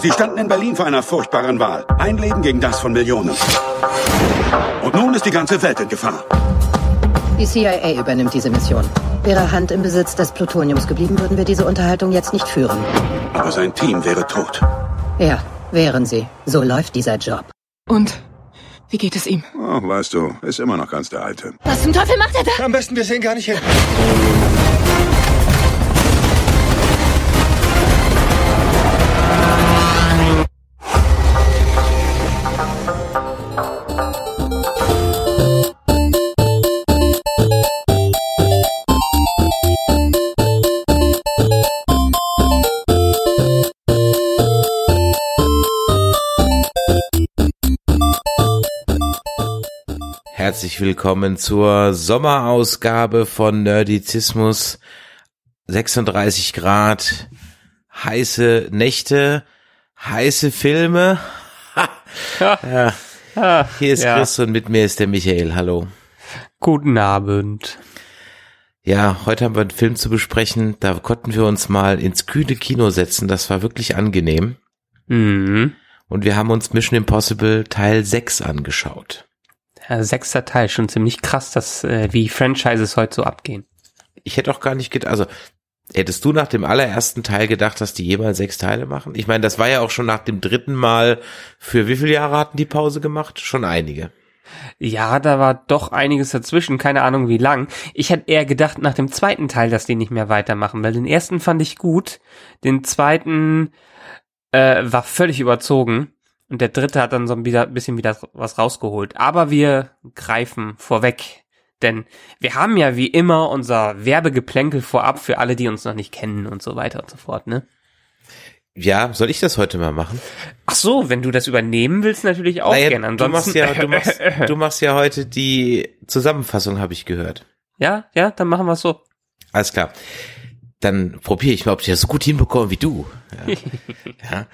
Sie standen in Berlin vor einer furchtbaren Wahl. Ein Leben gegen das von Millionen. Und nun ist die ganze Welt in Gefahr. Die CIA übernimmt diese Mission. Wäre Hand im Besitz des Plutoniums geblieben, würden wir diese Unterhaltung jetzt nicht führen. Aber sein Team wäre tot. Ja, wären sie. So läuft dieser Job. Und wie geht es ihm? Oh, weißt du, ist immer noch ganz der Alte. Was zum Teufel macht er da? Am besten wir sehen gar nicht hin. Herzlich willkommen zur Sommerausgabe von Nerdizismus. 36 Grad, heiße Nächte, heiße Filme. Ja. Hier ist Ja. Chris und mit mir ist der Michael. Hallo. Guten Abend. Ja, heute haben wir einen Film zu besprechen. Da konnten wir uns mal ins kühle Kino setzen. Das war wirklich angenehm. Mhm. Und wir haben uns Mission Impossible Teil 6 angeschaut. Ja, sechster Teil, schon ziemlich krass, dass äh, wie Franchises heute so abgehen. Ich hätte auch gar nicht gedacht, also hättest du nach dem allerersten Teil gedacht, dass die jeweils sechs Teile machen? Ich meine, das war ja auch schon nach dem dritten Mal, für wie viele Jahre hatten die Pause gemacht? Schon einige. Ja, da war doch einiges dazwischen, keine Ahnung wie lang. Ich hätte eher gedacht nach dem zweiten Teil, dass die nicht mehr weitermachen, weil den ersten fand ich gut, den zweiten äh, war völlig überzogen und der dritte hat dann so ein wieder- bisschen wieder was rausgeholt. Aber wir greifen vorweg, denn wir haben ja wie immer unser Werbegeplänkel vorab für alle, die uns noch nicht kennen und so weiter und so fort, ne? Ja, soll ich das heute mal machen? Ach so, wenn du das übernehmen willst, natürlich auch Naja, gerne. du machst Ansonsten, ja, du machst, du machst ja heute die Zusammenfassung, habe ich gehört. ja, ja, dann machen wir es so. Alles klar. Dann probiere ich mal, ob ich das so gut hinbekomme wie du. Ja. ja.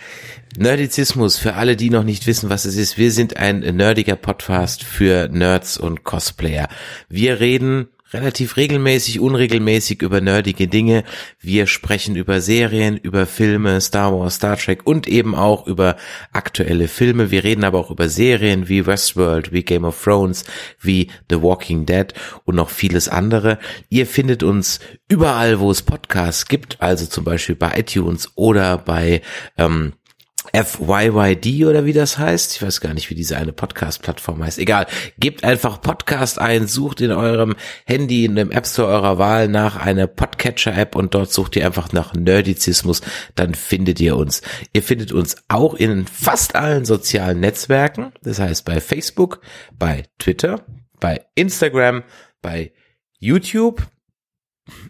Nerdizismus, für alle, die noch nicht wissen, was es ist. Wir sind ein nerdiger Podcast für Nerds und Cosplayer. Wir reden relativ regelmäßig, unregelmäßig über nerdige Dinge. Wir sprechen über Serien, über Filme, Star Wars, Star Trek und eben auch über aktuelle Filme. Wir reden aber auch über Serien wie Westworld, wie Game of Thrones, wie The Walking Dead und noch vieles andere. Ihr findet uns überall, wo es Podcasts gibt, also zum Beispiel bei iTunes oder bei ähm, FYYD oder wie das heißt. Ich weiß gar nicht, wie diese eine Podcast-Plattform heißt. Egal. Gebt einfach Podcast ein, sucht in eurem Handy, in dem App Store eurer Wahl nach einer Podcatcher-App und dort sucht ihr einfach nach Nerdizismus. Dann findet ihr uns. Ihr findet uns auch in fast allen sozialen Netzwerken. Das heißt bei Facebook, bei Twitter, bei Instagram, bei YouTube,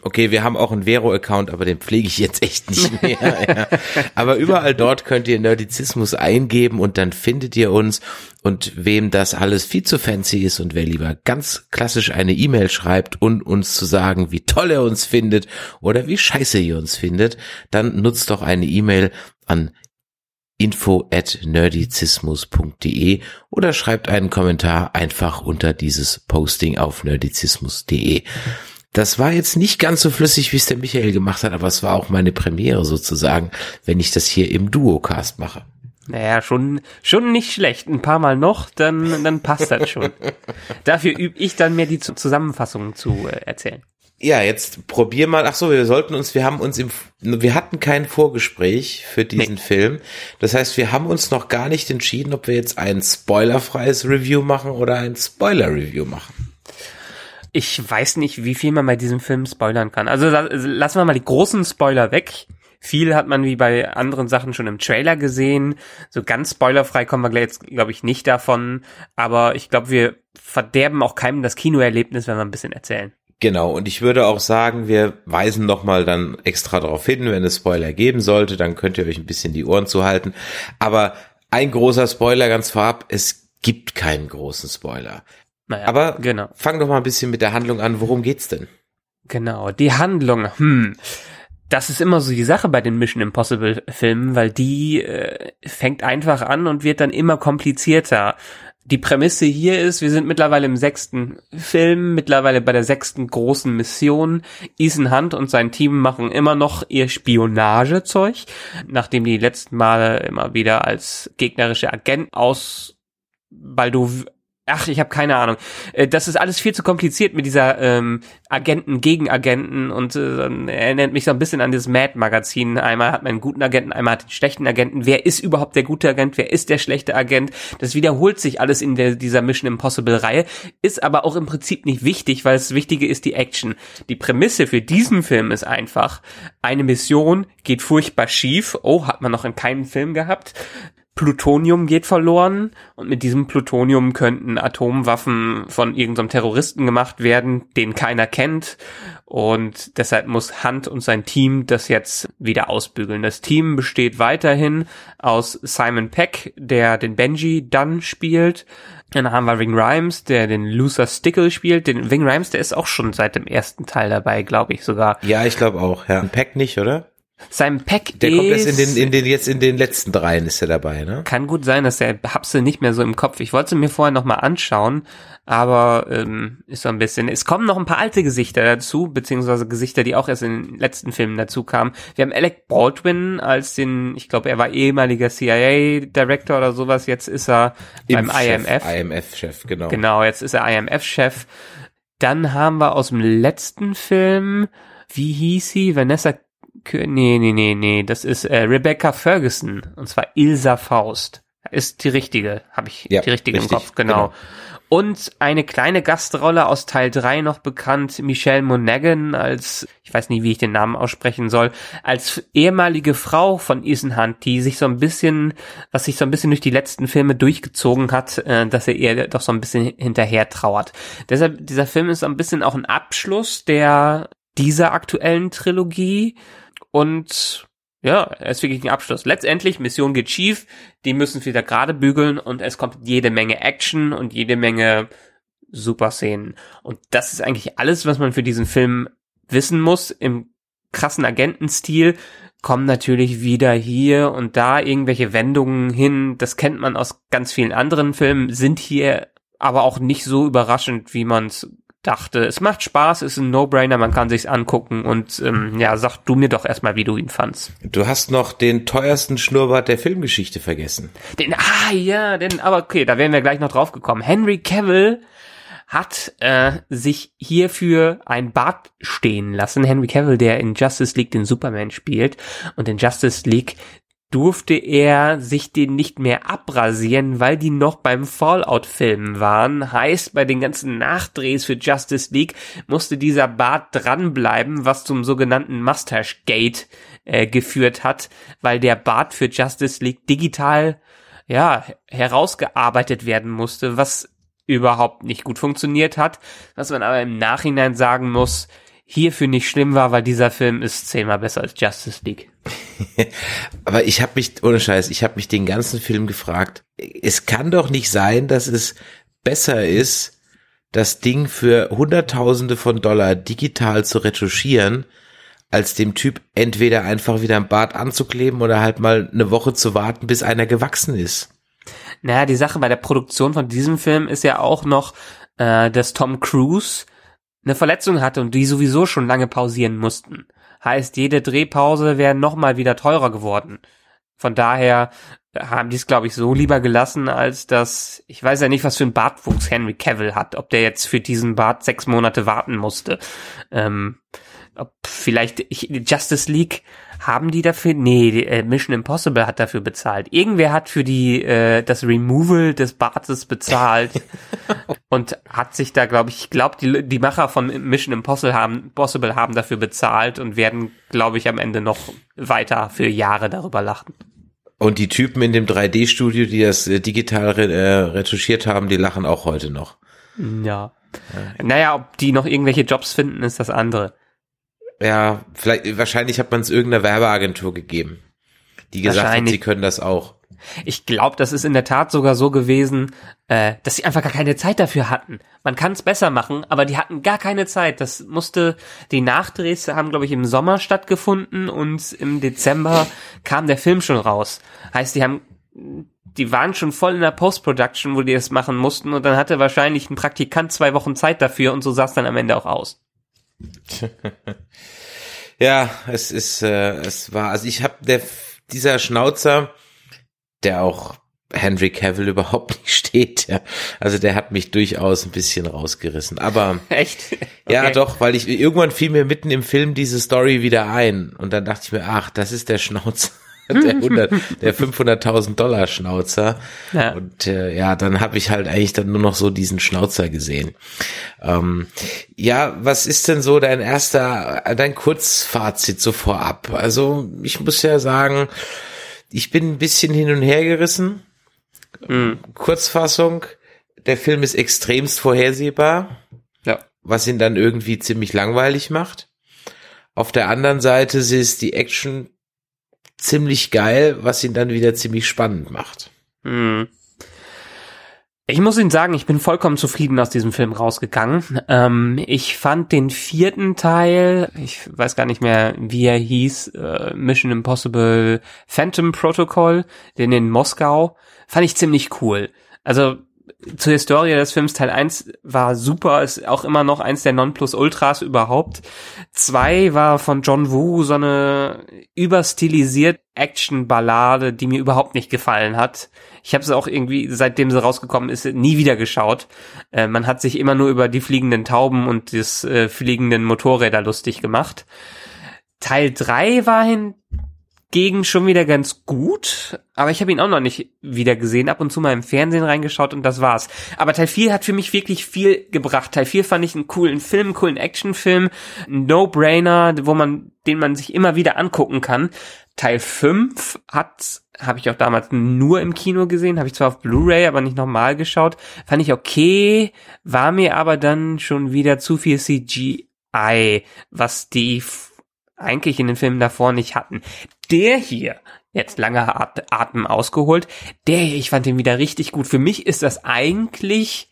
Okay, wir haben auch einen Vero-Account, aber den pflege ich jetzt echt nicht mehr. ja. Aber überall dort könnt ihr Nerdizismus eingeben und dann findet ihr uns. Und wem das alles viel zu fancy ist und wer lieber ganz klassisch eine E-Mail schreibt und uns zu sagen, wie toll er uns findet oder wie scheiße ihr uns findet, dann nutzt doch eine E-Mail an info at nerdizismus.de oder schreibt einen Kommentar einfach unter dieses Posting auf nerdizismus.de. Das war jetzt nicht ganz so flüssig, wie es der Michael gemacht hat, aber es war auch meine Premiere sozusagen, wenn ich das hier im Duocast mache. Naja, schon, schon nicht schlecht. Ein paar Mal noch, dann, dann passt das schon. Dafür übe ich dann mir die Zu- Zusammenfassungen zu äh, erzählen. Ja, jetzt probier mal. Ach so, wir sollten uns, wir haben uns im, wir hatten kein Vorgespräch für diesen Film. Das heißt, wir haben uns noch gar nicht entschieden, ob wir jetzt ein spoilerfreies Review machen oder ein Spoiler-Review machen. Ich weiß nicht, wie viel man bei diesem Film spoilern kann. Also la- lassen wir mal die großen Spoiler weg. Viel hat man wie bei anderen Sachen schon im Trailer gesehen. So ganz spoilerfrei kommen wir jetzt, glaube ich, nicht davon. Aber ich glaube, wir verderben auch keinem das Kinoerlebnis, wenn wir ein bisschen erzählen. Genau, und ich würde auch sagen, wir weisen nochmal dann extra darauf hin, wenn es Spoiler geben sollte, dann könnt ihr euch ein bisschen die Ohren zuhalten. Aber ein großer Spoiler ganz vorab, es gibt keinen großen Spoiler. Naja, Aber genau. fang doch mal ein bisschen mit der Handlung an. Worum geht's denn? Genau, die Handlung, hm. Das ist immer so die Sache bei den Mission Impossible Filmen, weil die äh, fängt einfach an und wird dann immer komplizierter. Die Prämisse hier ist, wir sind mittlerweile im sechsten Film, mittlerweile bei der sechsten großen Mission. Ethan Hunt und sein Team machen immer noch ihr Spionagezeug, nachdem die letzten Male immer wieder als gegnerische Agenten aus Baldo Ach, ich habe keine Ahnung. Äh, das ist alles viel zu kompliziert mit dieser ähm, Agenten gegen Agenten und äh, erinnert mich so ein bisschen an dieses Mad-Magazin. Einmal hat man einen guten Agenten, einmal hat den schlechten Agenten. Wer ist überhaupt der gute Agent? Wer ist der schlechte Agent? Das wiederholt sich alles in der, dieser Mission Impossible-Reihe, ist aber auch im Prinzip nicht wichtig, weil das Wichtige ist die Action. Die Prämisse für diesen Film ist einfach, eine Mission geht furchtbar schief. Oh, hat man noch in keinem Film gehabt. Plutonium geht verloren und mit diesem Plutonium könnten Atomwaffen von irgendeinem Terroristen gemacht werden, den keiner kennt und deshalb muss Hunt und sein Team das jetzt wieder ausbügeln. Das Team besteht weiterhin aus Simon Peck, der den Benji Dunn spielt, dann haben wir Wing Rhymes, der den Luther Stickle spielt. Den Wing Rhymes, der ist auch schon seit dem ersten Teil dabei, glaube ich sogar. Ja, ich glaube auch. Ja. Peck nicht, oder? Sein Pack Der kommt jetzt in den, in den, jetzt in den letzten dreien ist er dabei, ne? Kann gut sein, dass der Hapse nicht mehr so im Kopf. Ich wollte mir vorher noch mal anschauen, aber ähm, ist so ein bisschen. Es kommen noch ein paar alte Gesichter dazu, beziehungsweise Gesichter, die auch erst in den letzten Filmen dazu kamen. Wir haben Alec Baldwin als den, ich glaube, er war ehemaliger CIA-Director oder sowas. Jetzt ist er beim IMF. IMF-Chef, genau. Genau, jetzt ist er IMF-Chef. Dann haben wir aus dem letzten Film, wie hieß sie? Vanessa nee, nee, nee, nee, das ist äh, Rebecca Ferguson und zwar Ilsa Faust. Ist die richtige, habe ich ja, die richtige richtig, im Kopf, genau. genau. Und eine kleine Gastrolle aus Teil 3 noch bekannt, Michelle Monaghan als, ich weiß nicht, wie ich den Namen aussprechen soll, als ehemalige Frau von Ethan Hunt, die sich so ein bisschen, was sich so ein bisschen durch die letzten Filme durchgezogen hat, äh, dass er ihr doch so ein bisschen hinterher trauert. Deshalb, dieser Film ist ein bisschen auch ein Abschluss der dieser aktuellen Trilogie und ja, ist wirklich ein Abschluss. Letztendlich, Mission geht schief, die müssen wieder gerade bügeln und es kommt jede Menge Action und jede Menge super Szenen. Und das ist eigentlich alles, was man für diesen Film wissen muss. Im krassen Agentenstil kommen natürlich wieder hier und da irgendwelche Wendungen hin. Das kennt man aus ganz vielen anderen Filmen, sind hier aber auch nicht so überraschend, wie man es dachte, es macht Spaß, ist ein No-Brainer, man kann sich's angucken und ähm, ja, sag du mir doch erstmal, wie du ihn fandst. Du hast noch den teuersten Schnurrbart der Filmgeschichte vergessen. Den, ah ja, den, aber okay, da wären wir gleich noch drauf gekommen. Henry Cavill hat äh, sich hierfür ein Bart stehen lassen. Henry Cavill, der in Justice League den Superman spielt und in Justice League durfte er sich den nicht mehr abrasieren, weil die noch beim Fallout-Filmen waren. Heißt, bei den ganzen Nachdrehs für Justice League musste dieser Bart dranbleiben, was zum sogenannten Mustache Gate äh, geführt hat, weil der Bart für Justice League digital ja herausgearbeitet werden musste, was überhaupt nicht gut funktioniert hat, was man aber im Nachhinein sagen muss, hierfür nicht schlimm war, weil dieser Film ist zehnmal besser als Justice League. Aber ich habe mich, ohne Scheiß, ich habe mich den ganzen Film gefragt, es kann doch nicht sein, dass es besser ist, das Ding für Hunderttausende von Dollar digital zu retuschieren, als dem Typ entweder einfach wieder ein Bart anzukleben oder halt mal eine Woche zu warten, bis einer gewachsen ist. Naja, die Sache bei der Produktion von diesem Film ist ja auch noch, äh, dass Tom Cruise eine Verletzung hatte und die sowieso schon lange pausieren mussten. Heißt, jede Drehpause wäre nochmal wieder teurer geworden. Von daher haben die es, glaube ich, so lieber gelassen, als dass, ich weiß ja nicht, was für ein Bartwuchs Henry Cavill hat, ob der jetzt für diesen Bart sechs Monate warten musste. Ähm, ob vielleicht ich, Justice League haben die dafür? Nee, die, äh, Mission Impossible hat dafür bezahlt. Irgendwer hat für die äh, das Removal des Bartes bezahlt und hat sich da, glaube ich, ich glaube, die, die Macher von Mission Impossible haben, Possible haben dafür bezahlt und werden, glaube ich, am Ende noch weiter für Jahre darüber lachen. Und die Typen in dem 3D-Studio, die das äh, digital re äh, retuschiert haben, die lachen auch heute noch. Ja. ja. Naja, ob die noch irgendwelche Jobs finden, ist das andere ja, vielleicht, wahrscheinlich hat man es irgendeiner Werbeagentur gegeben, die gesagt hat, sie können das auch. Ich glaube, das ist in der Tat sogar so gewesen, äh, dass sie einfach gar keine Zeit dafür hatten. Man kann es besser machen, aber die hatten gar keine Zeit. Das musste, die Nachdrehs haben, glaube ich, im Sommer stattgefunden und im Dezember kam der Film schon raus. Heißt, die haben die waren schon voll in der Post-Production, wo die das machen mussten und dann hatte wahrscheinlich ein Praktikant zwei Wochen Zeit dafür und so sah es dann am Ende auch aus. ja, es ist, äh, es war, also ich habe der dieser Schnauzer, der auch Henry Cavill überhaupt nicht steht. Ja. Also der hat mich durchaus ein bisschen rausgerissen. Aber echt? Okay. Ja, doch, weil ich irgendwann fiel mir mitten im Film diese Story wieder ein und dann dachte ich mir, ach, das ist der Schnauzer. Der 100, der 500.000 Dollar Schnauzer. Ja. Und äh, ja, dann habe ich halt eigentlich dann nur noch so diesen Schnauzer gesehen. Ähm, ja, was ist denn so dein erster, dein Kurzfazit so vorab? Also ich muss ja sagen, ich bin ein bisschen hin und her gerissen. Mhm. Kurzfassung, der Film ist extremst vorhersehbar. Ja. Was ihn dann irgendwie ziemlich langweilig macht. Auf der anderen Seite ist die Action ziemlich geil, was ihn dann wieder ziemlich spannend macht. Hm. Ich muss Ihnen sagen, ich bin vollkommen zufrieden aus diesem Film rausgegangen. Ähm, ich fand den vierten Teil, ich weiß gar nicht mehr, wie er hieß, äh, Mission Impossible Phantom Protocol, den in Moskau, fand ich ziemlich cool. Also zur Historie des Films Teil 1 war super, ist auch immer noch eins der Nonplusultras überhaupt. 2 war von John Woo so eine überstilisiert Action-Ballade, die mir überhaupt nicht gefallen hat. Ich habe sie auch irgendwie, seitdem sie rausgekommen ist, nie wieder geschaut. Äh, man hat sich immer nur über die fliegenden Tauben und das äh, fliegenden Motorräder lustig gemacht. Teil 3 war hin hingegen schon wieder ganz gut, aber ich habe ihn auch noch nicht wieder gesehen, ab und zu mal im Fernsehen reingeschaut und das war's. Aber Teil 4 hat für mich wirklich viel gebracht. Teil 4 fand ich einen coolen Film, einen coolen Actionfilm, No-Brainer, wo man, den man sich immer wieder angucken kann. Teil 5 hat, habe ich auch damals nur im Kino gesehen, habe ich zwar auf Blu-ray, aber nicht nochmal geschaut. Fand ich okay, war mir aber dann schon wieder zu viel CGI, was die eigentlich in den Filmen davor nicht hatten. Der hier, jetzt langer Atem ausgeholt, der hier, ich fand den wieder richtig gut. Für mich ist das eigentlich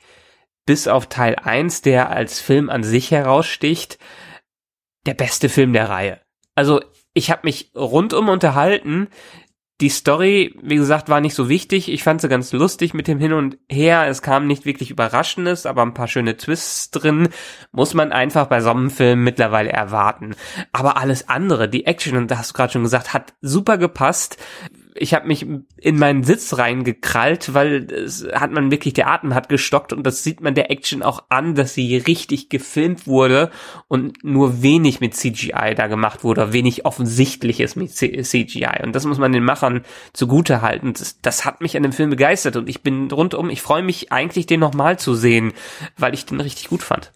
bis auf Teil 1, der als Film an sich heraussticht, der beste Film der Reihe. Also ich habe mich rundum unterhalten. Die Story, wie gesagt, war nicht so wichtig. Ich fand sie ganz lustig mit dem Hin und Her. Es kam nicht wirklich Überraschendes, aber ein paar schöne Twists drin. Muss man einfach bei so einem Film mittlerweile erwarten. Aber alles andere, die Action, und da hast du gerade schon gesagt, hat super gepasst ich habe mich in meinen Sitz reingekrallt, weil es hat man wirklich, der Atem hat gestockt und das sieht man der Action auch an, dass sie richtig gefilmt wurde und nur wenig mit CGI da gemacht wurde, wenig offensichtliches mit CGI. Und das muss man den Machern zugute halten. Das, das hat mich an dem Film begeistert und ich bin rundum, ich freue mich eigentlich, den nochmal zu sehen, weil ich den richtig gut fand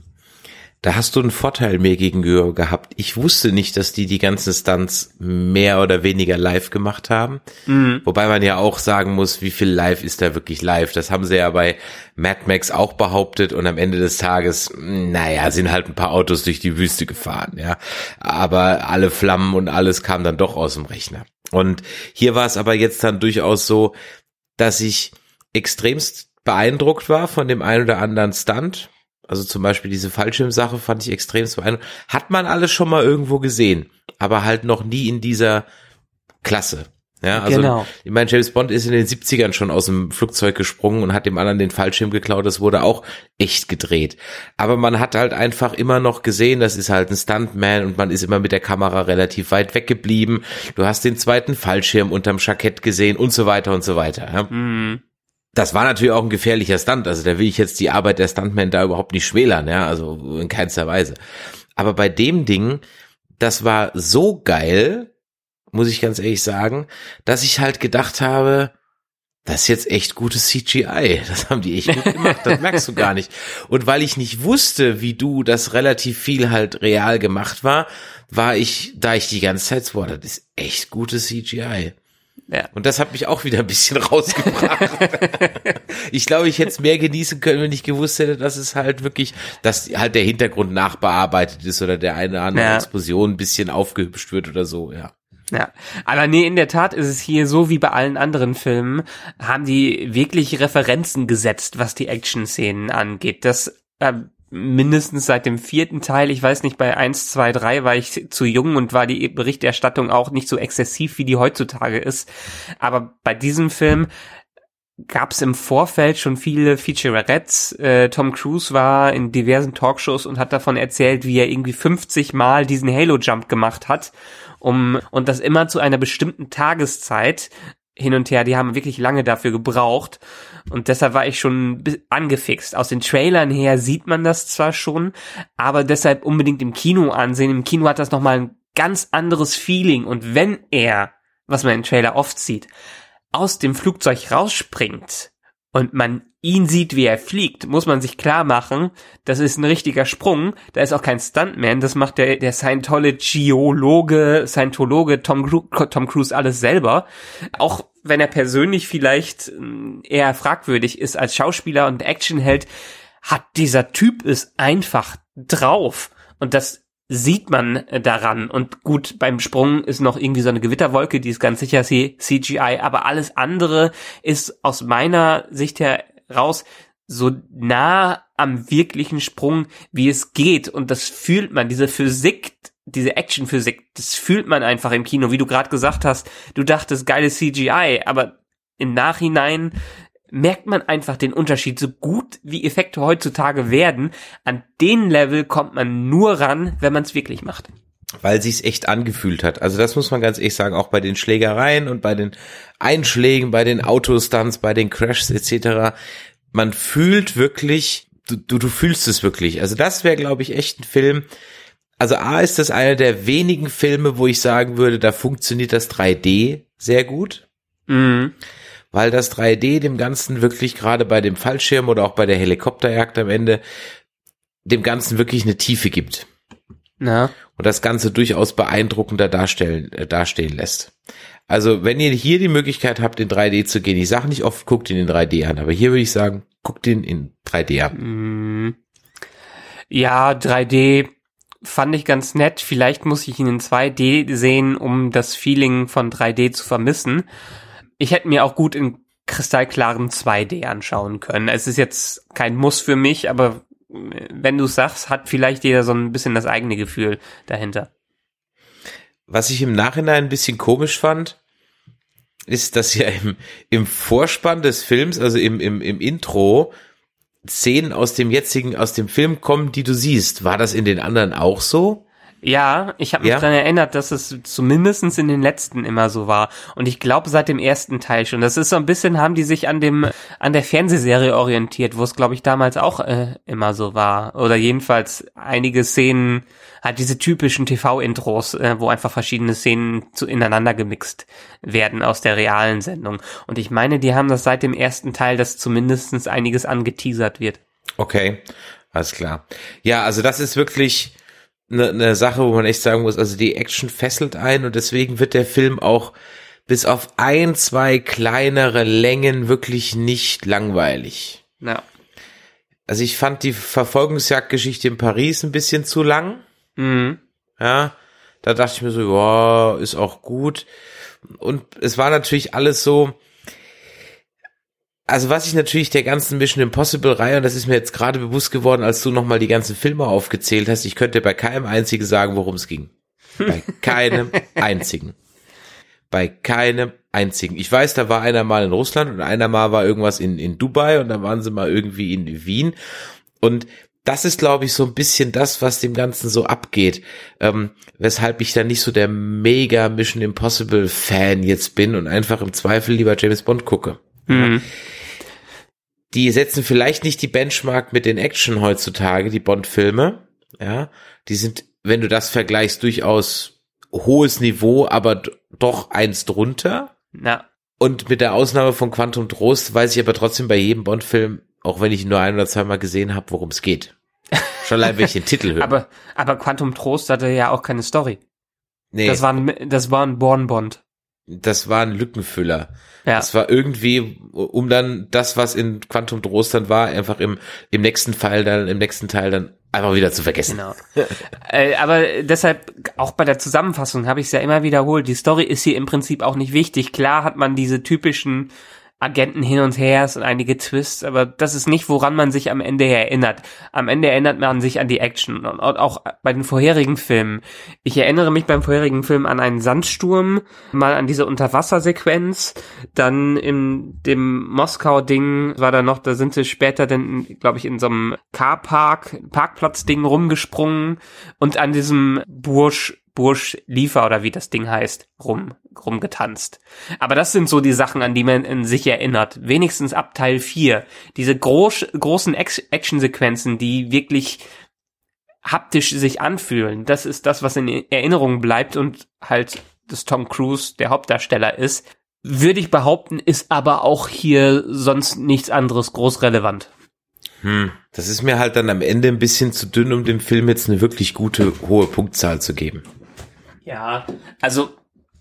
da hast du einen Vorteil mir gegenüber gehabt. Ich wusste nicht, dass die die ganzen Stunts mehr oder weniger live gemacht haben. Mhm. Wobei man ja auch sagen muss, wie viel live ist da wirklich live. Das haben sie ja bei Mad Max auch behauptet und am Ende des Tages, naja, sind halt ein paar Autos durch die Wüste gefahren, ja. Aber alle Flammen und alles kam dann doch aus dem Rechner. Und hier war es aber jetzt dann durchaus so, dass ich extremst beeindruckt war von dem einen oder anderen Stunt also zum Beispiel diese Fallschirmsache fand ich extrem beeindruckend. Hat man alles schon mal irgendwo gesehen, aber halt noch nie in dieser Klasse. Ja, also genau. ich meine, James Bond ist in den 70ern schon aus dem Flugzeug gesprungen und hat dem anderen den Fallschirm geklaut. Das wurde auch echt gedreht. Aber man hat halt einfach immer noch gesehen, das ist halt ein Stuntman und man ist immer mit der Kamera relativ weit weggeblieben. Du hast den zweiten Fallschirm unterm Jackett gesehen und so weiter und so weiter. Ja. Mhm das war natürlich auch ein gefährlicher Stunt. Also da will ich jetzt die Arbeit der Stuntmen da überhaupt nicht schmälern, ja, also in keinster Weise. Aber bei dem Ding, das war so geil, muss ich ganz ehrlich sagen, dass ich halt gedacht habe, das ist jetzt echt gutes CGI. Das haben die echt gut gemacht. Das merkst du gar nicht. Und weil ich nicht wusste, wie du, das relativ viel halt real gemacht war, war ich, da ich die ganze Zeit, boah, das ist echt gutes CGI. Ja. Und das hat mich auch wieder ein bisschen rausgebracht. ich glaube, ich hätte es mehr genießen können, wenn ich gewusst hätte, dass es halt wirklich, dass halt der Hintergrund nachbearbeitet ist oder der eine oder andere ja. Explosion ein bisschen aufgehübscht wird oder so, ja. Ja, aber nee, in der Tat ist es hier so wie bei allen anderen Filmen, haben die wirklich Referenzen gesetzt, was die Action-Szenen angeht. Das äh, mindestens seit dem vierten Teil, ich weiß nicht, bei eins, zwei, drei war ich zu jung und war die Berichterstattung auch nicht so exzessiv, wie die heutzutage ist. Aber bei diesem Film gab es im Vorfeld schon viele Featurettes. Äh, Tom Cruise war in diversen Talkshows und hat davon erzählt, wie er irgendwie 50 Mal diesen Halo-Jump gemacht hat, um und das immer zu einer bestimmten Tageszeit hin und her. Die haben wirklich lange dafür gebraucht und deshalb war ich schon angefixt. Aus den Trailern her sieht man das zwar schon, aber deshalb unbedingt im Kino ansehen. Im Kino hat das noch mal ein ganz anderes Feeling und wenn er, was man im Trailer oft sieht, aus dem Flugzeug rausspringt und man ihn sieht, wie er fliegt, muss man sich klar machen, das ist ein richtiger Sprung. Da ist auch kein Stuntman, das macht der, der Scientologiologe, Scientologe Tom, Tom Cruise alles selber. Auch wenn er persönlich vielleicht hm, eher fragwürdig ist als Schauspieler und Actionheld, hat dieser Typ es einfach drauf. Und das sieht man daran. Und gut, beim Sprung ist noch irgendwie so eine Gewitterwolke, die ist ganz sicher CGI, aber alles andere ist aus meiner Sicht heraus so nah am wirklichen Sprung, wie es geht. Und das fühlt man, diese Physik, diese Actionphysik, das fühlt man einfach im Kino, wie du gerade gesagt hast. Du dachtest, geile CGI, aber im Nachhinein merkt man einfach den Unterschied. So gut wie Effekte heutzutage werden, an den Level kommt man nur ran, wenn man es wirklich macht. Weil sich's echt angefühlt hat. Also das muss man ganz ehrlich sagen, auch bei den Schlägereien und bei den Einschlägen, bei den Autostunts, bei den Crashs etc. Man fühlt wirklich, du, du, du fühlst es wirklich. Also das wäre, glaube ich, echt ein Film. Also A ist das einer der wenigen Filme, wo ich sagen würde, da funktioniert das 3D sehr gut. Mhm weil das 3D dem Ganzen wirklich gerade bei dem Fallschirm oder auch bei der Helikopterjagd am Ende dem Ganzen wirklich eine Tiefe gibt. Na. Und das Ganze durchaus beeindruckender darstellen, äh, dastehen lässt. Also, wenn ihr hier die Möglichkeit habt, in 3D zu gehen, ich sage nicht oft, guckt ihn in 3D an, aber hier würde ich sagen, guckt ihn in 3D an. Mm. Ja, 3D fand ich ganz nett. Vielleicht muss ich ihn in 2D sehen, um das Feeling von 3D zu vermissen ich hätte mir auch gut in kristallklaren 2D anschauen können. Es ist jetzt kein Muss für mich, aber wenn du sagst, hat vielleicht jeder so ein bisschen das eigene Gefühl dahinter. Was ich im Nachhinein ein bisschen komisch fand, ist, dass ja im, im Vorspann des Films, also im, im, im Intro, Szenen aus dem jetzigen, aus dem Film kommen, die du siehst. War das in den anderen auch so? Ja, ich habe mich ja? daran erinnert, dass es zumindestens in den letzten immer so war. Und ich glaube seit dem ersten Teil schon. Das ist so ein bisschen, haben die sich an dem, an der Fernsehserie orientiert, wo es, glaube ich, damals auch äh, immer so war. Oder jedenfalls einige Szenen, halt diese typischen TV-Intros, äh, wo einfach verschiedene Szenen zu, ineinander gemixt werden aus der realen Sendung. Und ich meine, die haben das seit dem ersten Teil, dass zumindestens einiges angeteasert wird. Okay, alles klar. Ja, also das ist wirklich eine, eine Sache, wo man echt sagen muss, also die Action fesselt ein und deswegen wird der Film auch bis auf ein, zwei kleinere Längen wirklich nicht langweilig. Ja. Also ich fand die Verfolgungsjagdgeschichte in Paris ein bisschen zu lang. Mhm. Ja, da dachte ich mir so, ja, ist auch gut. Und es war natürlich alles so, also was ich natürlich der ganzen Mission Impossible Reihe, und das ist mir jetzt gerade bewusst geworden, als du nochmal die ganzen Filme aufgezählt hast, ich könnte bei keinem einzigen sagen, worum es ging. Bei keinem einzigen. Bei keinem einzigen. Ich weiß, da war einer mal in Russland und einer mal war irgendwas in, in Dubai und dann waren sie mal irgendwie in Wien. Und das ist, glaube ich, so ein bisschen das, was dem Ganzen so abgeht. Ähm, weshalb ich da nicht so der mega Mission Impossible Fan jetzt bin und einfach im Zweifel lieber James Bond gucke. Mhm. Die setzen vielleicht nicht die Benchmark mit den Action heutzutage, die Bond-Filme. Ja, die sind, wenn du das vergleichst, durchaus hohes Niveau, aber doch eins drunter. Ja. Und mit der Ausnahme von Quantum Trost weiß ich aber trotzdem bei jedem Bond-Film, auch wenn ich ihn nur ein oder zweimal gesehen habe, worum es geht. Schon allein, wenn ich den Titel höre. aber, aber Quantum Trost hatte ja auch keine Story. Nee. Das war ein, das war ein Born-Bond. Das war ein Lückenfüller. Ja. Das war irgendwie, um dann das, was in Quantum Trost dann war, einfach im, im nächsten Fall dann, im nächsten Teil dann einfach wieder zu vergessen. Genau. äh, aber deshalb, auch bei der Zusammenfassung habe ich es ja immer wiederholt, die Story ist hier im Prinzip auch nicht wichtig. Klar hat man diese typischen Agenten hin und her und einige Twists, aber das ist nicht, woran man sich am Ende erinnert. Am Ende erinnert man sich an die Action und auch bei den vorherigen Filmen. Ich erinnere mich beim vorherigen Film an einen Sandsturm, mal an diese Unterwassersequenz, dann in dem Moskau-Ding war da noch, da sind sie später dann, glaube ich, in so einem Carpark, Parkplatz-Ding rumgesprungen und an diesem Bursch Bursch Liefer oder wie das Ding heißt, rum, rumgetanzt. Aber das sind so die Sachen, an die man sich erinnert. Wenigstens ab Teil 4. Diese groß, großen Actionsequenzen, die wirklich haptisch sich anfühlen. Das ist das, was in Erinnerung bleibt und halt das Tom Cruise der Hauptdarsteller ist. Würde ich behaupten, ist aber auch hier sonst nichts anderes groß relevant. Hm, das ist mir halt dann am Ende ein bisschen zu dünn, um dem Film jetzt eine wirklich gute hohe Punktzahl zu geben. Ja, also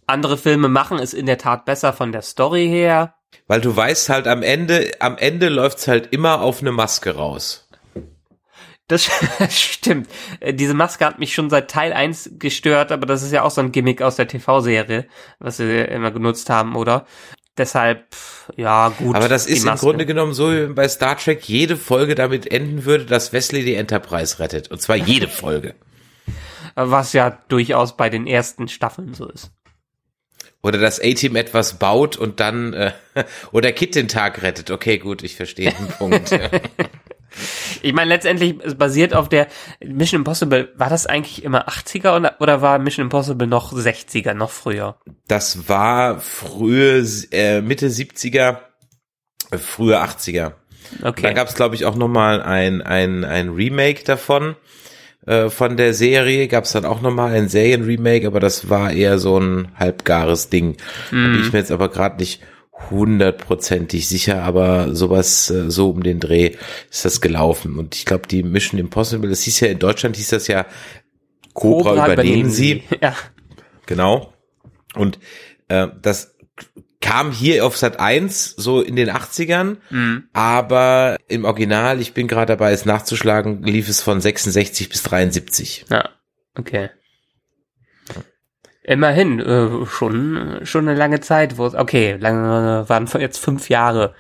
andere Filme machen es in der Tat besser von der Story her. Weil du weißt halt am Ende, am Ende läuft's halt immer auf eine Maske raus. Das stimmt. Äh, diese Maske hat mich schon seit Teil 1 gestört, aber das ist ja auch so ein Gimmick aus der TV-Serie, was sie immer genutzt haben, oder? Deshalb, ja, gut. Aber das ist im Grunde genommen so wie bei Star Trek jede Folge damit enden würde, dass Wesley die Enterprise rettet. Und zwar jede Folge was ja durchaus bei den ersten Staffeln so ist. Oder das A-Team etwas baut und dann, äh, oder Kit den Tag rettet. Okay, gut, ich verstehe den Punkt. Ich meine, letztendlich, es basiert auf der Mission Impossible. War das eigentlich immer 80er oder, oder war Mission Impossible noch 60er, noch früher? Das war frühe, äh, Mitte 70er, äh, frühe 80er. Okay. Da gab es, glaube ich, auch nochmal ein, ein, ein Remake davon. Äh, von der Serie gab es dann auch nochmal ein Serienremake, aber das war eher so ein halbgares Ding. Mm. Da bin ich mir jetzt aber gerade nicht hundertprozentig sicher, aber sowas, äh, so um den Dreh ist das gelaufen. Und ich glaube, die Mission Impossible, das hieß ja in Deutschland, hieß das ja Cobra, Cobra übernehmen, übernehmen sie. Ja. Genau. Und äh, das kam hier auf Sat 1 so in den 80ern, mhm. aber im Original, ich bin gerade dabei, es nachzuschlagen, lief es von 66 bis 73. Ja, okay. Immerhin, äh, schon, schon eine lange Zeit, wo es, okay, lange, waren jetzt fünf Jahre.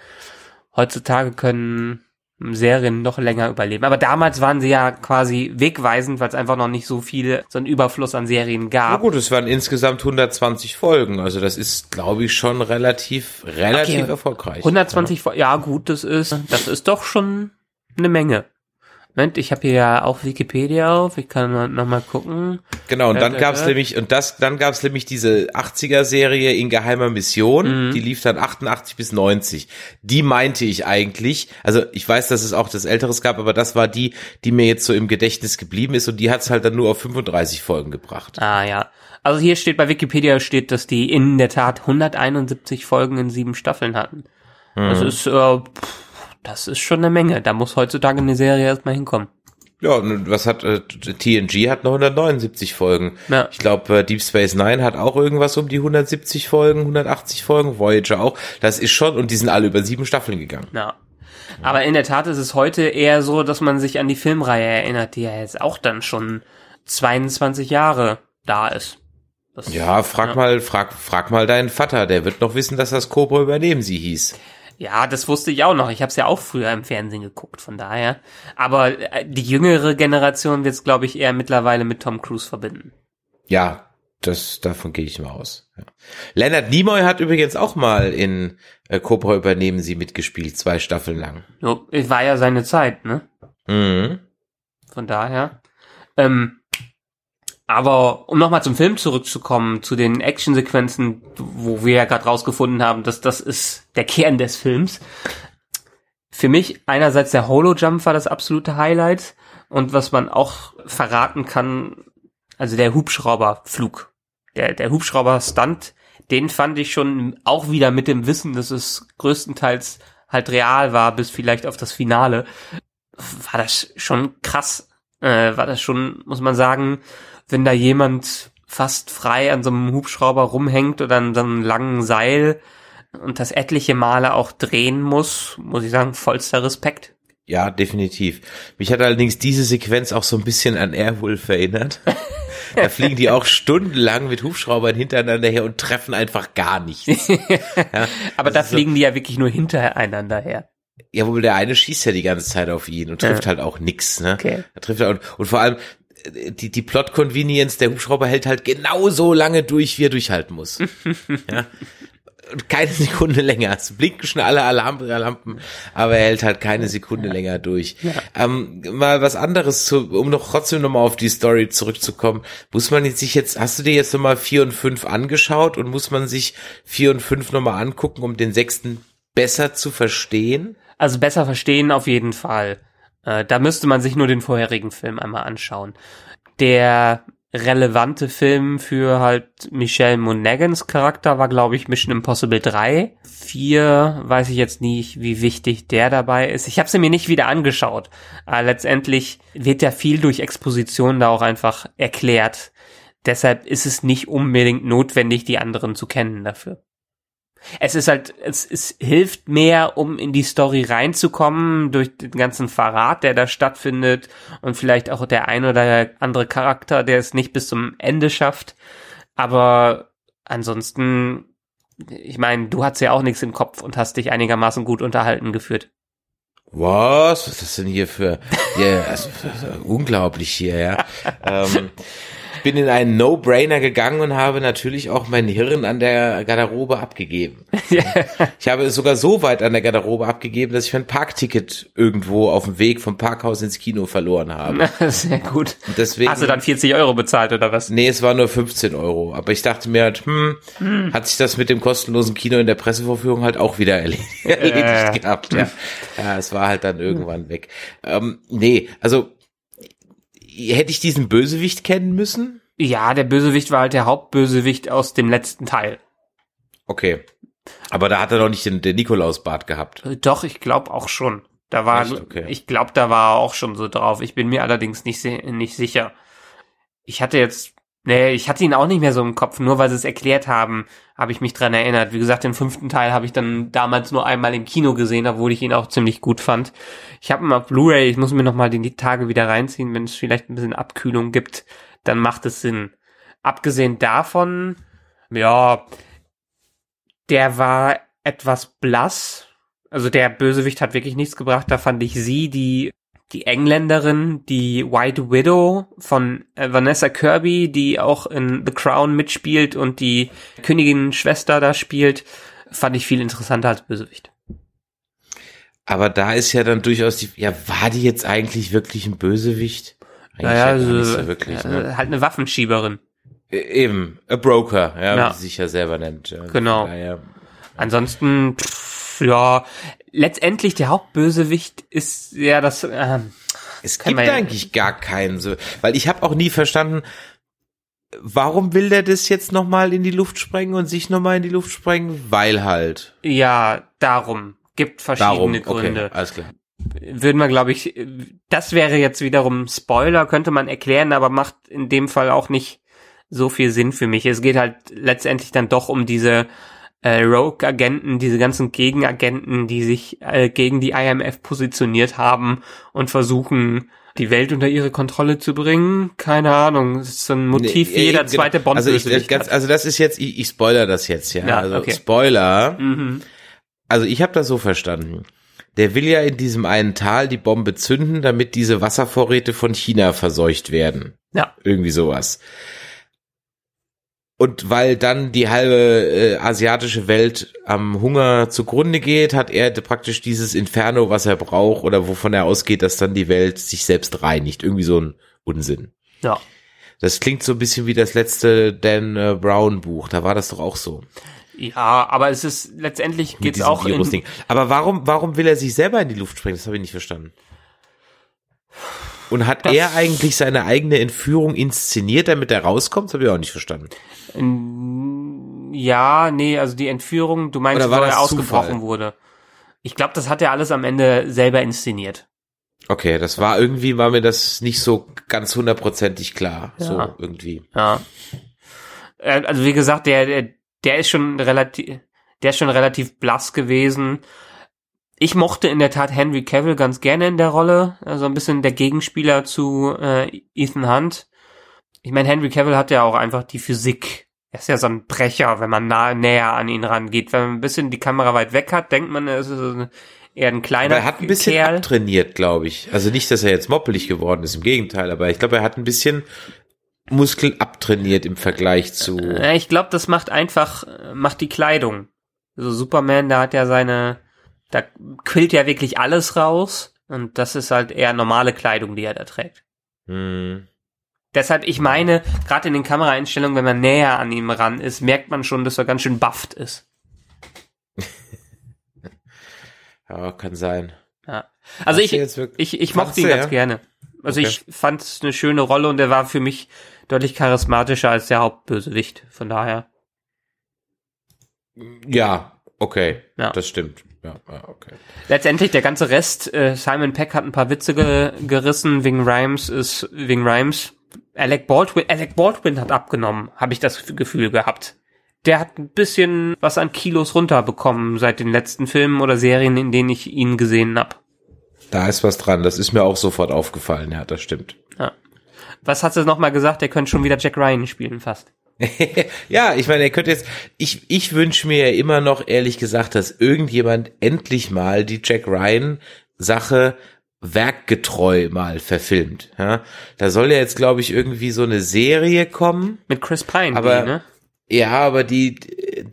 Heutzutage können Serien noch länger überleben. Aber damals waren sie ja quasi wegweisend, weil es einfach noch nicht so viel, so ein Überfluss an Serien gab. Na gut, es waren insgesamt 120 Folgen. Also das ist, glaube ich, schon relativ, relativ okay. erfolgreich. 120 Folgen, ja gut, das ist, das ist doch schon eine Menge. Moment, ich habe hier ja auch Wikipedia auf, ich kann noch mal gucken. Genau, und dann äh, gab's äh, nämlich und das dann gab's nämlich diese 80er Serie in geheimer Mission, mhm. die lief dann 88 bis 90. Die meinte ich eigentlich, also ich weiß, dass es auch das älteres gab, aber das war die, die mir jetzt so im Gedächtnis geblieben ist und die hat's halt dann nur auf 35 Folgen gebracht. Ah ja. Also hier steht bei Wikipedia steht, dass die in der Tat 171 Folgen in sieben Staffeln hatten. Mhm. Das ist äh, pff, das ist schon eine Menge. Da muss heutzutage eine Serie erstmal hinkommen. Ja, was hat äh, TNG hat noch 179 Folgen. Ja. Ich glaube, äh, Deep Space Nine hat auch irgendwas um die 170 Folgen, 180 Folgen, Voyager auch. Das ist schon, und die sind alle über sieben Staffeln gegangen. Ja. Aber in der Tat ist es heute eher so, dass man sich an die Filmreihe erinnert, die ja jetzt auch dann schon 22 Jahre da ist. Das, ja, frag ja. mal, frag, frag mal deinen Vater, der wird noch wissen, dass das Cobra übernehmen sie hieß. Ja, das wusste ich auch noch. Ich habe es ja auch früher im Fernsehen geguckt, von daher. Aber äh, die jüngere Generation wird es, glaube ich, eher mittlerweile mit Tom Cruise verbinden. Ja, das davon gehe ich mal aus. Ja. Leonard Nimoy hat übrigens auch mal in äh, Cobra übernehmen sie mitgespielt, zwei Staffeln lang. So, war ja seine Zeit, ne? Mhm. Von daher. Ähm, aber um nochmal zum Film zurückzukommen, zu den Actionsequenzen, wo wir ja gerade rausgefunden haben, dass das ist der Kern des Films. Für mich einerseits der Holo-Jump war das absolute Highlight und was man auch verraten kann, also der Hubschrauberflug, der, der Hubschrauber-Stunt, den fand ich schon auch wieder mit dem Wissen, dass es größtenteils halt real war, bis vielleicht auf das Finale, war das schon krass, äh, war das schon, muss man sagen, wenn da jemand fast frei an so einem Hubschrauber rumhängt oder an so einem langen Seil und das etliche Male auch drehen muss, muss ich sagen, vollster Respekt. Ja, definitiv. Mich hat allerdings diese Sequenz auch so ein bisschen an Airwolf erinnert. da fliegen die auch stundenlang mit Hubschraubern hintereinander her und treffen einfach gar nichts. Ja, Aber da das ist so- fliegen die ja wirklich nur hintereinander her. Ja, wohl der eine schießt ja die ganze Zeit auf ihn und trifft Ja. halt auch nix, ne? Okay. Er trifft halt, und, und vor allem, äh, die, die Plot-Convenience, der Hubschrauber hält halt genauso lange durch, wie er durchhalten muss. ja. Und keine Sekunde länger. Es blinken schon alle Alarm Lampen, aber er hält halt keine Sekunde länger durch. Ähm, mal was anderes, zu, um noch trotzdem nochmal auf die Story zurückzukommen. Muss man jetzt sich jetzt, hast du dir jetzt nochmal vier und fünf angeschaut und muss man sich vier und fünf nochmal angucken, um den sechsten besser zu verstehen? Also besser verstehen auf jeden Fall. Äh, da müsste man sich nur den vorherigen Film einmal anschauen. Der relevante Film für halt Michelle Monagans Charakter war, glaube ich, Mission Impossible 3. 4 weiß ich jetzt nicht, wie wichtig der dabei ist. Ich habe sie mir nicht wieder angeschaut. Aber letztendlich wird ja viel durch Exposition da auch einfach erklärt. Deshalb ist es nicht unbedingt notwendig, die anderen zu kennen dafür. Es ist halt, es, es hilft mehr, um in die Story reinzukommen, durch den ganzen Verrat, der da stattfindet und vielleicht auch der ein oder andere Charakter, der es nicht bis zum Ende schafft. Aber ansonsten, ich meine, du hattest ja auch nichts im Kopf und hast dich einigermaßen gut unterhalten geführt. Was? Was ist das denn hier für, ja, also, unglaublich hier, ja. ähm, bin in einen No-Brainer gegangen und habe natürlich auch mein Hirn an der Garderobe abgegeben. Ich habe es sogar so weit an der Garderobe abgegeben, dass ich mein Parkticket irgendwo auf dem Weg vom Parkhaus ins Kino verloren habe. Sehr gut. Und deswegen, Hast du dann 40 Euro bezahlt oder was? nee, es war nur 15 Euro. Aber ich dachte mir halt, hm, hat sich das mit dem kostenlosen Kino in der Pressevorführung halt auch wieder erledigt, erledigt gehabt. Ja. ja, es war halt dann irgendwann weg. Ähm, nee, also hätte ich diesen Bösewicht kennen müssen? Ja, der Bösewicht war halt der Hauptbösewicht aus dem letzten Teil. Okay. Aber da hat er noch nicht den, den Nikolausbart gehabt. Äh, Doch, ich glaube auch schon. Da war, Echt? Okay. ich glaube, da war er auch schon so drauf. Ich bin mir allerdings nicht, nicht sicher. Ich hatte jetzt, nee, ich hatte ihn auch nicht mehr so im Kopf, nur weil sie es erklärt haben, habe ich mich dran erinnert. Wie gesagt, den fünften Teil habe ich dann damals nur einmal im Kino gesehen, obwohl ich ihn auch ziemlich gut fand. Ich habe ihn auf Blu-ray, ich muss mir noch mal die Tage wieder reinziehen, wenn es vielleicht ein bisschen Abkühlung gibt, dann macht es Sinn. Abgesehen davon, ja, der war etwas blass. Also der Bösewicht hat wirklich nichts gebracht. Da fand ich sie, die, die Engländerin, die White Widow von äh, Vanessa Kirby, die auch in The Crown mitspielt und die Königin-Schwester da spielt, fand ich viel interessanter als Bösewicht. Aber da ist ja dann durchaus die, ja, war die jetzt eigentlich wirklich ein Bösewicht? Eigentlich Naja, ja nicht also, so wirklich, äh, ne? halt eine Waffenschieberin. Äh, Eben, a Broker, ja, Ja. wie sie sich ja selber nennt. Ja, Genau. daher- Ansonsten, pff, ja, letztendlich der Hauptbösewicht ist ja das, ähm, Es gibt ja- eigentlich gar keinen so, weil ich habe auch nie verstanden, warum will der das jetzt nochmal in die Luft sprengen und sich nochmal in die Luft sprengen? Weil halt. ja, darum. Gibt Darum, verschiedene Gründe. okay, alles klar. würden wir, glaube ich, das wäre jetzt wiederum Spoiler, könnte man erklären, aber macht in dem Fall auch nicht so viel Sinn für mich. Es geht halt letztendlich dann doch um diese äh, Rogue-Agenten, diese ganzen Gegenagenten, die sich äh, gegen die IMF positioniert haben und versuchen, die Welt unter ihre Kontrolle zu bringen. Keine Ahnung, das ist so ein Motiv Nee, jeder genau. zweite bond also, ich, ganz, also das ist jetzt, ich, ich spoiler das jetzt, ja. Ja, also okay. Spoiler. mhm. Also ich habe das so verstanden. Der will ja in diesem einen Tal die Bombe zünden, damit diese Wasservorräte von China verseucht werden. Ja. Irgendwie sowas. Und weil dann die halbe äh, asiatische Welt am Hunger zugrunde geht, hat er praktisch dieses Inferno, was er braucht oder wovon er ausgeht, dass dann die Welt sich selbst reinigt. Irgendwie so ein Unsinn. Ja. Das klingt so ein bisschen wie das letzte Dan äh, Brown Buch. Da war das doch auch so. Ja, aber es ist letztendlich geht's diesem auch in, Virus-Ding. Aber warum, warum will er sich selber in die Luft sprengen? Das habe ich nicht verstanden. Und hat Das- er eigentlich seine eigene Entführung inszeniert, damit er rauskommt? Das habe ich auch nicht verstanden. ja, nee, also die Entführung, du meinst, war er ausgebrochen Zufall? wurde. Ich glaube, das hat er alles am Ende selber inszeniert. Okay, das war irgendwie, war mir das nicht so ganz hundertprozentig klar. Ja. So irgendwie. Ja. Äh, Also wie gesagt, der, der, der ist schon relativ, der ist schon relativ blass gewesen. Ich mochte in der Tat Henry Cavill ganz gerne in der Rolle, also ein bisschen der Gegenspieler zu äh, Ethan Hunt. Ich meine, Henry Cavill hat ja auch einfach die Physik. Er ist ja so ein Brecher, wenn man nah, näher an ihn rangeht. Wenn man ein bisschen die Kamera weit weg hat, denkt man, er ist eher ein kleiner aber er hat ein bisschen Kerl. abtrainiert, glaube ich. Also nicht, dass er jetzt moppelig geworden ist, im Gegenteil, aber ich glaube, er hat ein bisschen Muskel abtrainiert im Vergleich zu. Ja, ich glaube, das macht einfach, macht die Kleidung. Also Superman, der hat ja seine, da quillt ja wirklich alles raus. Und das ist halt eher normale Kleidung, die er da trägt. Hm. Deshalb, ich meine, gerade in den Kameraeinstellungen, wenn man näher an ihm ran ist, merkt man schon, dass er ganz schön bufft ist. Ja, kann sein. Ja. Also ich, ich, ich mochte ihn du, ganz ja? gerne. Also Okay. ich fand es eine schöne Rolle und er war für mich deutlich charismatischer als der Hauptbösewicht. Von daher. Ja, okay. Ja. Das stimmt. Ja, ja, okay. Letztendlich der ganze Rest, äh, Simon Peck hat ein paar Witze ge gerissen, wegen Rhymes ist, wegen Rhymes. Alec Baldwin, Alec Baldwin hat abgenommen, habe ich das Gefühl gehabt. Der hat ein bisschen was an Kilos runterbekommen seit den letzten Filmen oder Serien, in denen ich ihn gesehen hab. Da ist was dran. Das ist mir auch sofort aufgefallen. Ja, das stimmt. Ja. Was hat sie nochmal gesagt? Der könnte schon wieder Jack Ryan spielen fast. ja, ich meine, er könnte jetzt, ich, ich wünsche mir ja immer noch, ehrlich gesagt, dass irgendjemand endlich mal die Jack Ryan Sache werkgetreu mal verfilmt. Ja, da soll ja jetzt, glaube ich, irgendwie so eine Serie kommen. Mit Chris Pine, Aber- die, ne? Ja, aber die,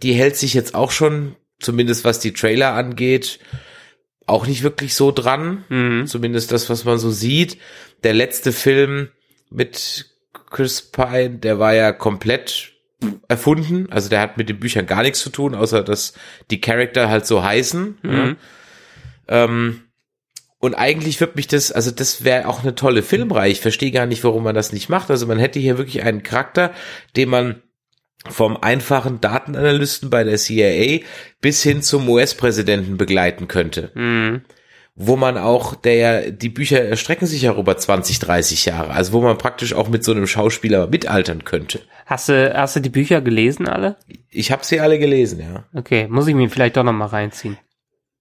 die hält sich jetzt auch schon, zumindest was die Trailer angeht, auch nicht wirklich so dran. Mhm. Zumindest das, was man so sieht. Der letzte Film mit Chris Pine, der war ja komplett erfunden. Also der hat mit den Büchern gar nichts zu tun, außer dass die Charakter halt so heißen. Mhm. Ähm, und eigentlich wird mich das, also das wäre auch eine tolle Filmreihe. Ich verstehe gar nicht, warum man das nicht macht. Also man hätte hier wirklich einen Charakter, den man vom einfachen Datenanalysten bei der CIA bis hin zum US-Präsidenten begleiten könnte. Mhm. Wo man auch, der ja, die Bücher erstrecken sich ja über 20, 30 Jahre, also wo man praktisch auch mit so einem Schauspieler mitaltern könnte. Hast du, hast du die Bücher gelesen alle? Ich habe sie alle gelesen, ja. Okay, muss ich mir vielleicht doch nochmal reinziehen.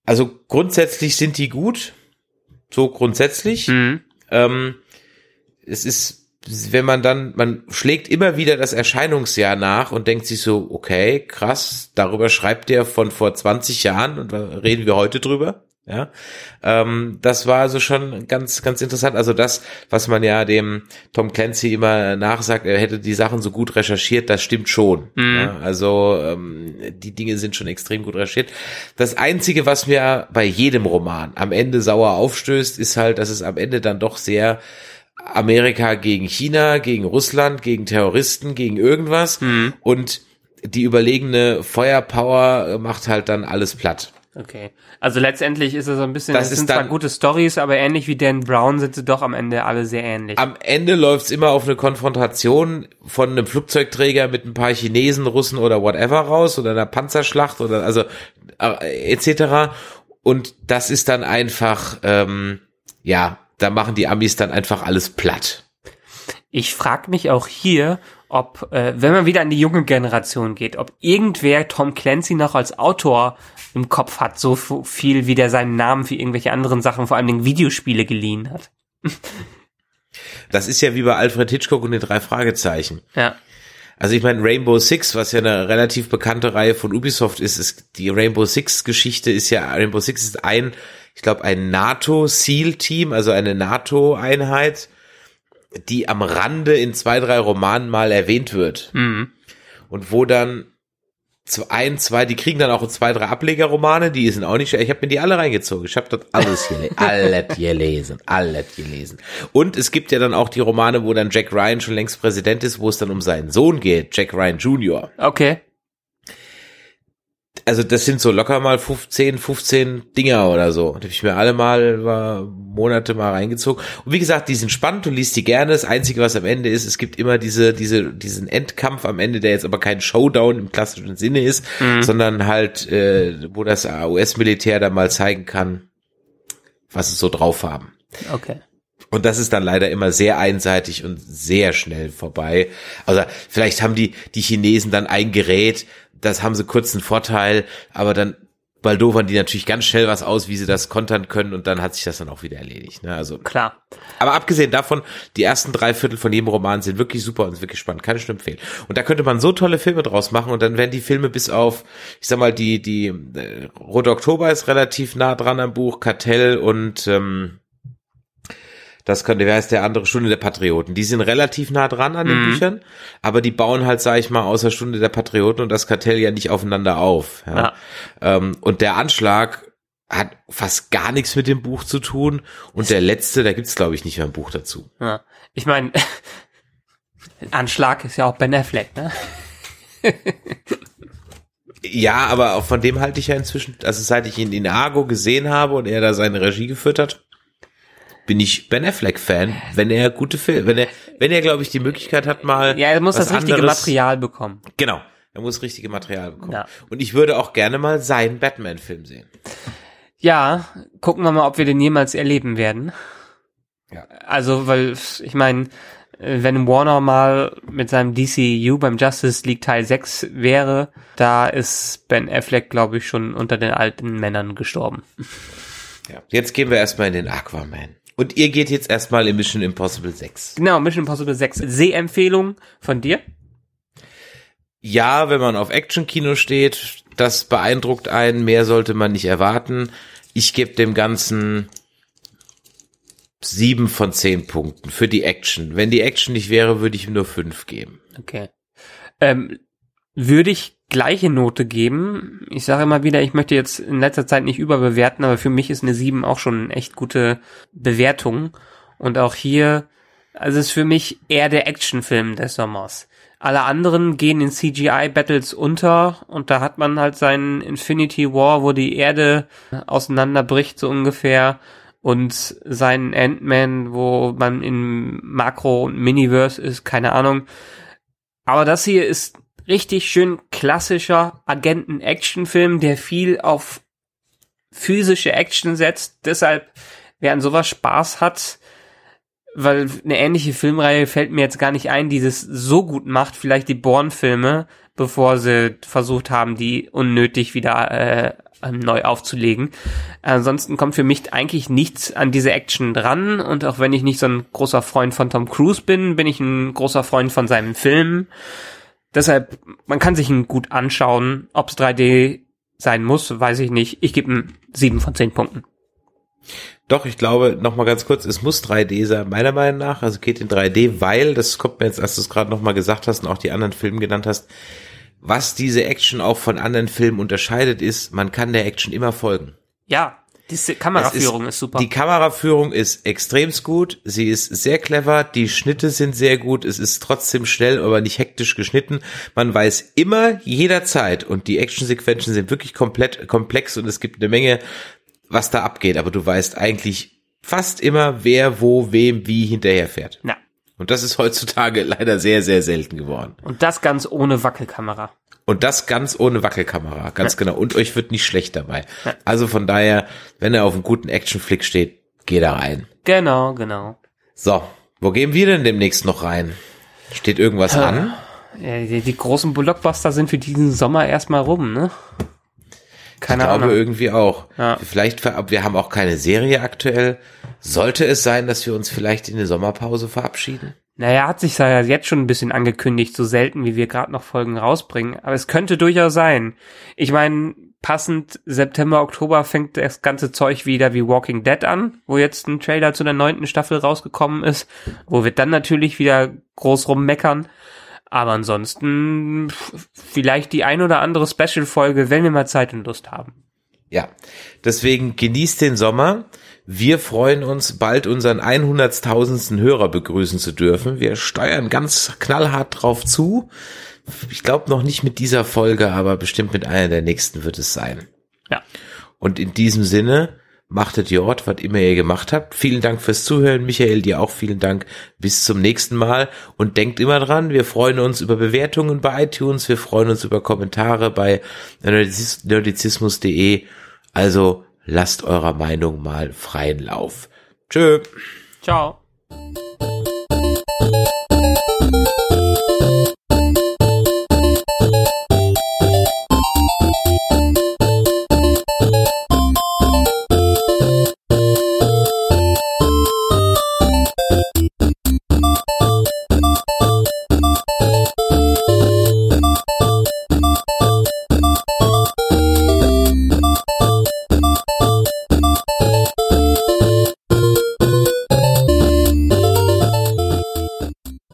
Also grundsätzlich sind die gut, so grundsätzlich. Mhm. Ähm, es ist, wenn man dann, man schlägt immer wieder das Erscheinungsjahr nach und denkt sich so, okay, krass, darüber schreibt der von vor 20 Jahren und reden wir heute drüber. Ja, ähm, das war also schon ganz, ganz interessant. Also das, was man ja dem Tom Clancy immer nachsagt, er hätte die Sachen so gut recherchiert, das stimmt schon. Mhm. Ja, also ähm, die Dinge sind schon extrem gut recherchiert. Das Einzige, was mir bei jedem Roman am Ende sauer aufstößt, ist halt, dass es am Ende dann doch sehr Amerika gegen China, gegen Russland, gegen Terroristen, gegen irgendwas Mhm. und die überlegene Feuerpower macht halt dann alles platt. Okay. Also letztendlich ist es so ein bisschen, Das das sind zwar dann- gute Stories, aber ähnlich wie Dan Brown sind sie doch am Ende alle sehr ähnlich. Am Ende läuft's immer auf eine Konfrontation von einem Flugzeugträger mit ein paar Chinesen, Russen oder whatever raus oder einer Panzerschlacht oder also äh, etc. Und das ist dann einfach, ähm, ja, da machen die Amis dann einfach alles platt. Ich frage mich auch hier, ob, äh, wenn man wieder an die junge Generation geht, ob irgendwer Tom Clancy noch als Autor im Kopf hat, so viel wie der seinen Namen für irgendwelche anderen Sachen, vor allem Dingen Videospiele geliehen hat. Das ist ja wie bei Alfred Hitchcock und den drei Fragezeichen. Ja. Also ich meine, Rainbow Six, was ja eine relativ bekannte Reihe von Ubisoft ist, ist die Rainbow Six Geschichte ist ja, Rainbow Six ist ein, ich glaube, ein NATO-SEAL-Team, also eine NATO-Einheit, die am Rande in zwei, drei Romanen mal erwähnt wird. Mhm. Und wo dann zu ein, zwei, die kriegen dann auch zwei, drei Ablegerromane, die sind auch nicht, ich habe mir die alle reingezogen. Ich habe dort alles gelesen, alles gelesen, alles gelesen. Und es gibt ja dann auch die Romane, wo dann Jack Ryan schon längst Präsident ist, wo es dann um seinen Sohn geht, Jack Ryan Jr. Okay. Also das sind so locker mal 15, 15 Dinger oder so. Da habe ich mir alle mal war, Monate mal reingezogen. Und wie gesagt, die sind spannend, du liest die gerne. Das Einzige, was am Ende ist, es gibt immer diese, diese, diesen Endkampf am Ende, der jetzt aber kein Showdown im klassischen Sinne ist, sondern halt, äh, wo das US-Militär dann mal zeigen kann, was es so drauf haben. Okay. Und das ist dann leider immer sehr einseitig und sehr schnell vorbei. Also vielleicht haben die, die Chinesen dann ein Gerät, das haben sie kurz einen Vorteil, aber dann baldowern die natürlich ganz schnell was aus, wie sie das kontern können und dann hat sich das dann auch wieder erledigt. Ne? Also Klar. aber abgesehen davon, die ersten drei Viertel von jedem Roman sind wirklich super und wirklich spannend, kann ich nur empfehlen. Und da könnte man so tolle Filme draus machen und dann werden die Filme bis auf, ich sag mal, die, die äh, Rote Oktober ist relativ nah dran am Buch, Kartell und ähm, das könnte, wer heißt der andere, Stunde der Patrioten. Die sind relativ nah dran an den Mhm. Büchern, aber die bauen halt, sag ich mal, außer Stunde der Patrioten und das Kartell ja nicht aufeinander auf. Ja. Ja. Ähm, und der Anschlag hat fast gar nichts mit dem Buch zu tun und der letzte, da gibt's glaube ich nicht mehr ein Buch dazu. Ja. Ich meine, Anschlag ist ja auch Ben Affleck, ne? Ja, aber auch von dem halte ich ja inzwischen, also seit ich ihn in Argo gesehen habe und er da seine Regie geführt hat, bin ich Ben Affleck Fan, wenn er gute Filme, wenn er, wenn er glaube ich die Möglichkeit hat mal Ja, er muss das richtige anderes- Material bekommen. Genau, er muss richtige Material bekommen. Ja. Und ich würde auch gerne mal seinen Batman Film sehen. Ja, gucken wir mal, ob wir den jemals erleben werden. Ja. Also, weil, ich meine, wenn Warner mal mit seinem DCU beim Justice League Teil 6 wäre, da ist Ben Affleck, glaube ich, schon unter den alten Männern gestorben. Ja. Jetzt gehen wir erstmal in den Aquaman. Und ihr geht jetzt erstmal in Mission Impossible 6. Genau, Mission Impossible 6. Sehempfehlung von dir? Ja, wenn man auf Action-Kino steht, das beeindruckt einen, mehr sollte man nicht erwarten. Ich gebe dem Ganzen sieben von zehn Punkten für die Action. Wenn die Action nicht wäre, würde ich ihm nur fünf geben. Okay. Ähm, würde ich gleiche Note geben. Ich sage immer wieder, ich möchte jetzt in letzter Zeit nicht überbewerten, aber für mich ist eine 7 auch schon eine echt gute Bewertung. Und auch hier, also es ist für mich eher der Actionfilm des Sommers. Alle anderen gehen in CGI-Battles unter und da hat man halt seinen Infinity War, wo die Erde auseinanderbricht, so ungefähr. Und seinen Ant-Man, wo man in Makro- und Miniverse ist, keine Ahnung. Aber das hier ist richtig schön klassischer Agenten-Action-Film, der viel auf physische Action setzt. Deshalb, wer an sowas Spaß hat, weil eine ähnliche Filmreihe fällt mir jetzt gar nicht ein, die das so gut macht, vielleicht die Bourne-Filme, bevor sie versucht haben, die unnötig wieder äh, neu aufzulegen. Ansonsten kommt für mich eigentlich nichts an diese Action dran und auch wenn ich nicht so ein großer Freund von Tom Cruise bin, bin ich ein großer Freund von seinen Filmen. Deshalb, man kann sich ihn gut anschauen. Ob es 3D sein muss, weiß ich nicht. Ich gebe ihm sieben von zehn Punkten. Doch, ich glaube, noch mal ganz kurz, es muss 3D sein, meiner Meinung nach. Also geht in 3D, weil, das kommt mir jetzt, als du es gerade noch mal gesagt hast und auch die anderen Filme genannt hast, was diese Action auch von anderen Filmen unterscheidet, ist, man kann der Action immer folgen. Ja, diese Kameraführung Es ist, super. Die Kameraführung ist extremst gut. Sie ist sehr clever. Die Schnitte sind sehr gut. Es ist trotzdem schnell, aber nicht hektisch geschnitten. Man weiß immer, jederzeit. Und die Actionsequenzen sind wirklich komplett komplex und es gibt eine Menge, was da abgeht. Aber du weißt eigentlich fast immer, wer, wo, wem, wie hinterherfährt. ja. Und das ist heutzutage leider sehr, sehr selten geworden. Und das ganz ohne Wackelkamera. Und das ganz ohne Wackelkamera, ganz genau. Und euch wird nicht schlecht dabei. Also von daher, wenn er auf einem guten Actionflick steht, geh da rein. Genau, genau. So, wo gehen wir denn demnächst noch rein? Steht irgendwas an? Ja, die, die großen Blockbuster sind für diesen Sommer erstmal rum, ne? Keine ich glaube Ahnung. irgendwie auch. Ja. Vielleicht, wir haben auch keine Serie aktuell. Sollte es sein, dass wir uns vielleicht in die Sommerpause verabschieden? Naja, hat sich ja jetzt schon ein bisschen angekündigt, so selten wie wir gerade noch Folgen rausbringen. Aber es könnte durchaus sein. Ich meine, passend September, Oktober fängt das ganze Zeug wieder wie Walking Dead an, wo jetzt ein Trailer zu der neunten Staffel rausgekommen ist, wo wir dann natürlich wieder groß rummeckern. Aber ansonsten vielleicht die ein oder andere Special-Folge, wenn wir mal Zeit und Lust haben. Ja, deswegen genießt den Sommer. Wir freuen uns, bald unseren 100.000. Hörer begrüßen zu dürfen. Wir steuern ganz knallhart drauf zu. Ich glaube noch nicht mit dieser Folge, aber bestimmt mit einer der nächsten wird es sein. Ja. Und in diesem Sinne, machtet Jord, was immer ihr gemacht habt. Vielen Dank fürs Zuhören. Michael, dir auch vielen Dank. Bis zum nächsten Mal. Und denkt immer dran, wir freuen uns über Bewertungen bei iTunes. Wir freuen uns über Kommentare bei nerdiz- nerdizismus.de. Also lasst eurer Meinung mal freien Lauf. Tschö. Ciao.